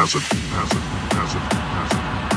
hazard, hazard, hazard, hazard.